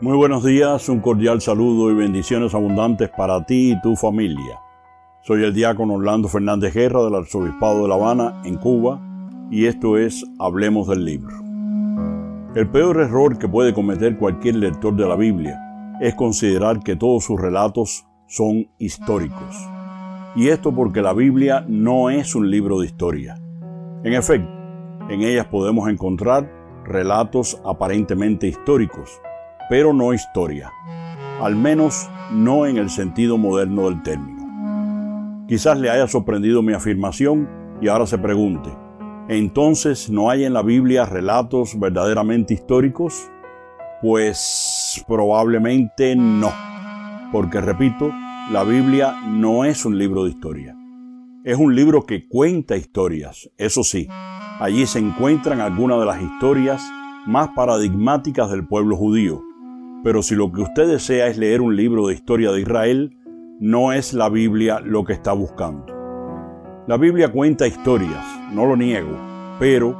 Muy buenos días, un cordial saludo y bendiciones abundantes para ti y tu familia. Soy el diácono Orlando Fernández Guerra del Arzobispado de La Habana, en Cuba, y esto es Hablemos del libro. El peor error que puede cometer cualquier lector de la Biblia es considerar que todos sus relatos son históricos. Y esto porque la Biblia no es un libro de historia. En efecto, en ellas podemos encontrar relatos aparentemente históricos, pero no historia, al menos no en el sentido moderno del término. Quizás le haya sorprendido mi afirmación y ahora se pregunte, ¿entonces no hay en la Biblia relatos verdaderamente históricos? Pues probablemente no, porque repito, la Biblia no es un libro de historia. Es un libro que cuenta historias, eso sí, allí se encuentran algunas de las historias más paradigmáticas del pueblo judío, pero si lo que usted desea es leer un libro de historia de Israel, no es la Biblia lo que está buscando. La Biblia cuenta historias, no lo niego, pero,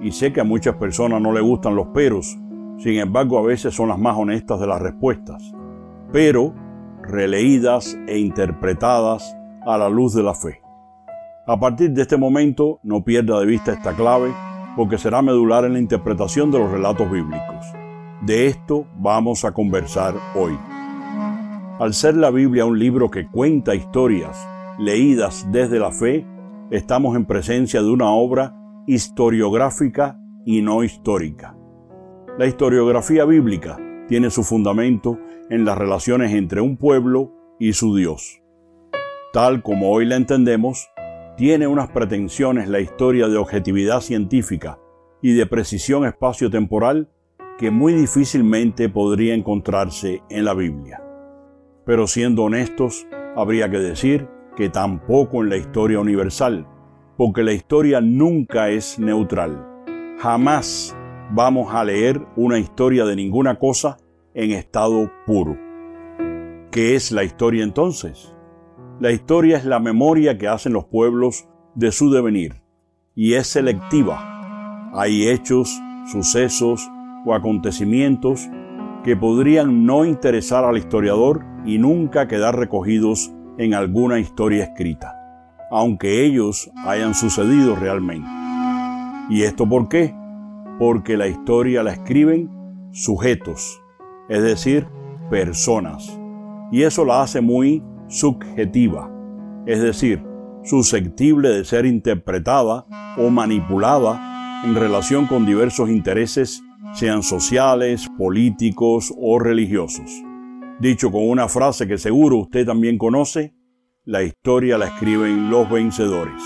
y sé que a muchas personas no le gustan los peros, sin embargo a veces son las más honestas de las respuestas, pero releídas e interpretadas a la luz de la fe. A partir de este momento, no pierda de vista esta clave, porque será medular en la interpretación de los relatos bíblicos. De esto vamos a conversar hoy. Al ser la Biblia un libro que cuenta historias leídas desde la fe, estamos en presencia de una obra historiográfica y no histórica. La historiografía bíblica tiene su fundamento en las relaciones entre un pueblo y su Dios. Tal como hoy la entendemos, tiene unas pretensiones la historia de objetividad científica y de precisión espacio-temporal que muy difícilmente podría encontrarse en la Biblia. Pero siendo honestos, habría que decir que tampoco en la historia universal, porque la historia nunca es neutral. Jamás vamos a leer una historia de ninguna cosa en estado puro. ¿Qué es la historia entonces? La historia es la memoria que hacen los pueblos de su devenir y es selectiva. Hay hechos, sucesos, o acontecimientos que podrían no interesar al historiador y nunca quedar recogidos en alguna historia escrita, aunque ellos hayan sucedido realmente. ¿Y esto por qué? Porque la historia la escriben sujetos, es decir, personas, y eso la hace muy subjetiva, es decir, susceptible de ser interpretada o manipulada en relación con diversos intereses sean sociales, políticos o religiosos. Dicho con una frase que seguro usted también conoce, la historia la escriben los vencedores.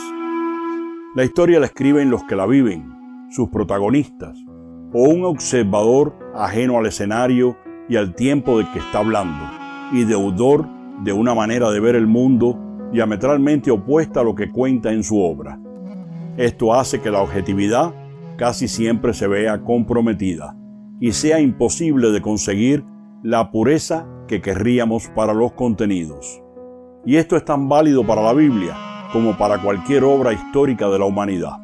La historia la escriben los que la viven, sus protagonistas, o un observador ajeno al escenario y al tiempo del que está hablando, y deudor de una manera de ver el mundo diametralmente opuesta a lo que cuenta en su obra. Esto hace que la objetividad casi siempre se vea comprometida y sea imposible de conseguir la pureza que querríamos para los contenidos. Y esto es tan válido para la Biblia como para cualquier obra histórica de la humanidad.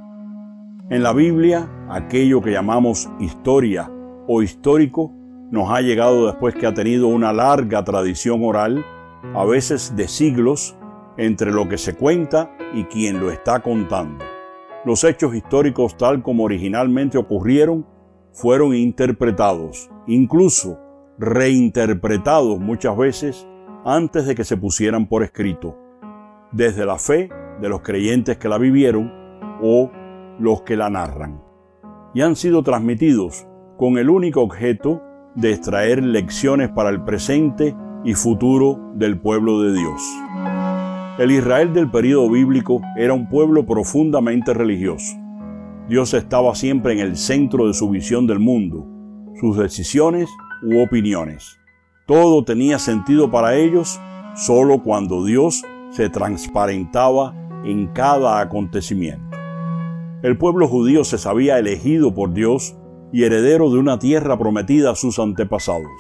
En la Biblia, aquello que llamamos historia o histórico nos ha llegado después que ha tenido una larga tradición oral, a veces de siglos, entre lo que se cuenta y quien lo está contando. Los hechos históricos tal como originalmente ocurrieron fueron interpretados, incluso reinterpretados muchas veces antes de que se pusieran por escrito, desde la fe de los creyentes que la vivieron o los que la narran, y han sido transmitidos con el único objeto de extraer lecciones para el presente y futuro del pueblo de Dios. El Israel del período bíblico era un pueblo profundamente religioso. Dios estaba siempre en el centro de su visión del mundo, sus decisiones u opiniones. Todo tenía sentido para ellos solo cuando Dios se transparentaba en cada acontecimiento. El pueblo judío se sabía elegido por Dios y heredero de una tierra prometida a sus antepasados.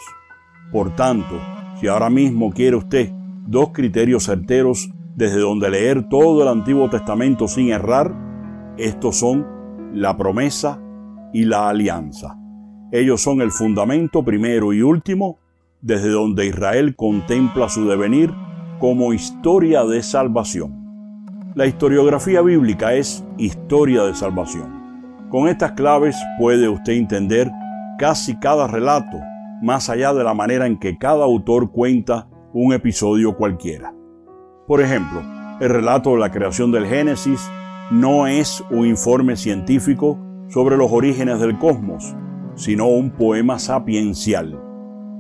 Por tanto, si ahora mismo quiere usted dos criterios certeros desde donde leer todo el Antiguo Testamento sin errar, estos son la promesa y la alianza. Ellos son el fundamento primero y último desde donde Israel contempla su devenir como historia de salvación. La historiografía bíblica es historia de salvación. Con estas claves puede usted entender casi cada relato, más allá de la manera en que cada autor cuenta un episodio cualquiera. Por ejemplo, el relato de la creación del Génesis no es un informe científico sobre los orígenes del cosmos, sino un poema sapiencial.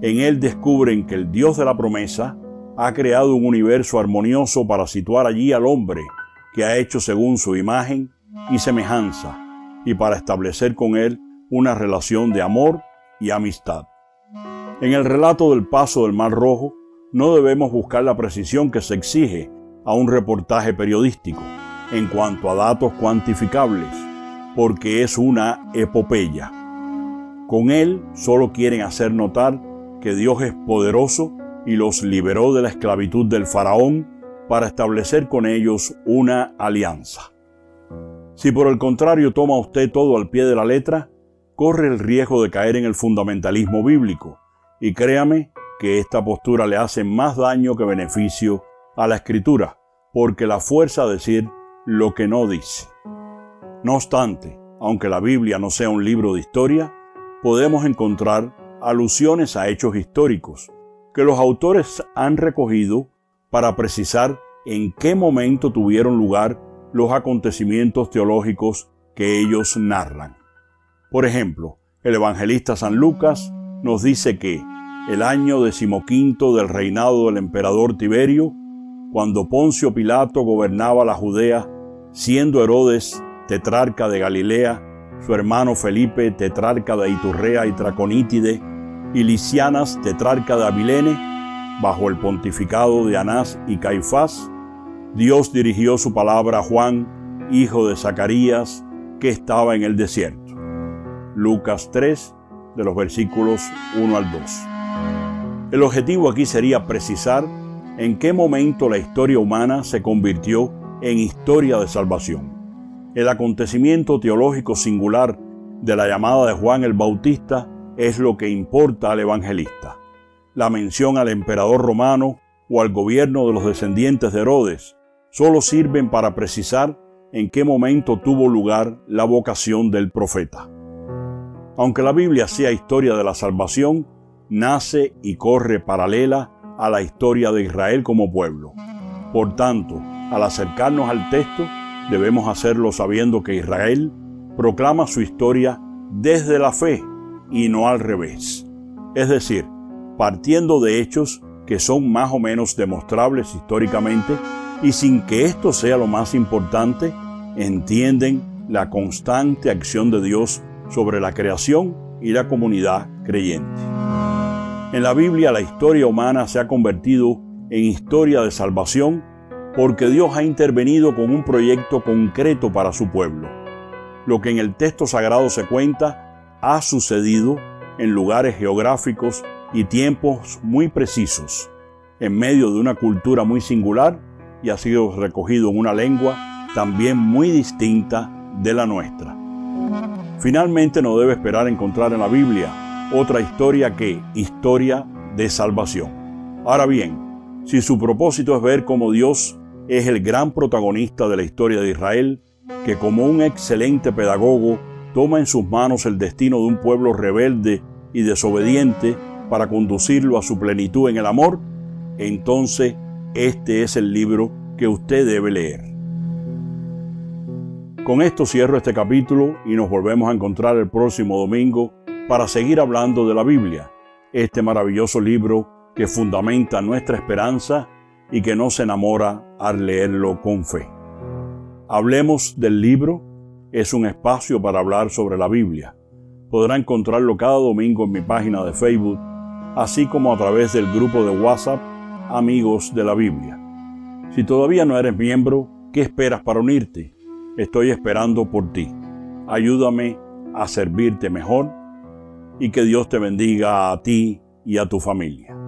En él descubren que el Dios de la promesa ha creado un universo armonioso para situar allí al hombre que ha hecho según su imagen y semejanza, y para establecer con él una relación de amor y amistad. En el relato del paso del Mar Rojo, no debemos buscar la precisión que se exige a un reportaje periodístico en cuanto a datos cuantificables, porque es una epopeya. Con él solo quieren hacer notar que Dios es poderoso y los liberó de la esclavitud del faraón para establecer con ellos una alianza. Si por el contrario toma usted todo al pie de la letra, corre el riesgo de caer en el fundamentalismo bíblico, y créame que esta postura le hace más daño que beneficio a la escritura, porque la fuerza a decir lo que no dice. No obstante, aunque la Biblia no sea un libro de historia, podemos encontrar alusiones a hechos históricos que los autores han recogido para precisar en qué momento tuvieron lugar los acontecimientos teológicos que ellos narran. Por ejemplo, el evangelista San Lucas nos dice que el año decimoquinto del reinado del emperador Tiberio, cuando Poncio Pilato gobernaba la Judea, siendo Herodes tetrarca de Galilea, su hermano Felipe tetrarca de Iturrea y Traconítide, y Licianas tetrarca de Abilene, bajo el pontificado de Anás y Caifás, Dios dirigió su palabra a Juan, hijo de Zacarías, que estaba en el desierto. Lucas 3, de los versículos 1 al 2. El objetivo aquí sería precisar en qué momento la historia humana se convirtió en historia de salvación. El acontecimiento teológico singular de la llamada de Juan el Bautista es lo que importa al evangelista la mención al emperador romano o al gobierno de los descendientes de Herodes solo sirven para precisar en qué momento tuvo lugar la vocación del profeta. Aunque la Biblia sea historia de la salvación, nace y corre paralela a la historia de Israel como pueblo. Por tanto, al acercarnos al texto, debemos hacerlo sabiendo que Israel proclama su historia desde la fe y no al revés. Es decir, partiendo de hechos que son más o menos demostrables históricamente y sin que esto sea lo más importante, entienden la constante acción de Dios sobre la creación y la comunidad creyente. En la Biblia la historia humana se ha convertido en historia de salvación porque Dios ha intervenido con un proyecto concreto para su pueblo. Lo que en el texto sagrado se cuenta ha sucedido en lugares geográficos y tiempos muy precisos, en medio de una cultura muy singular y ha sido recogido en una lengua también muy distinta de la nuestra. Finalmente no debe esperar encontrar en la Biblia otra historia que historia de salvación. Ahora bien, si su propósito es ver cómo Dios es el gran protagonista de la historia de Israel, que como un excelente pedagogo toma en sus manos el destino de un pueblo rebelde y desobediente para conducirlo a su plenitud en el amor, entonces este es el libro que usted debe leer. Con esto cierro este capítulo y nos volvemos a encontrar el próximo domingo para seguir hablando de la Biblia, este maravilloso libro que fundamenta nuestra esperanza y que nos enamora al leerlo con fe. Hablemos del libro es un espacio para hablar sobre la Biblia. Podrá encontrarlo cada domingo en mi página de Facebook así como a través del grupo de WhatsApp Amigos de la Biblia. Si todavía no eres miembro, ¿qué esperas para unirte? Estoy esperando por ti. Ayúdame a servirte mejor y que Dios te bendiga a ti y a tu familia.